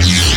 Show.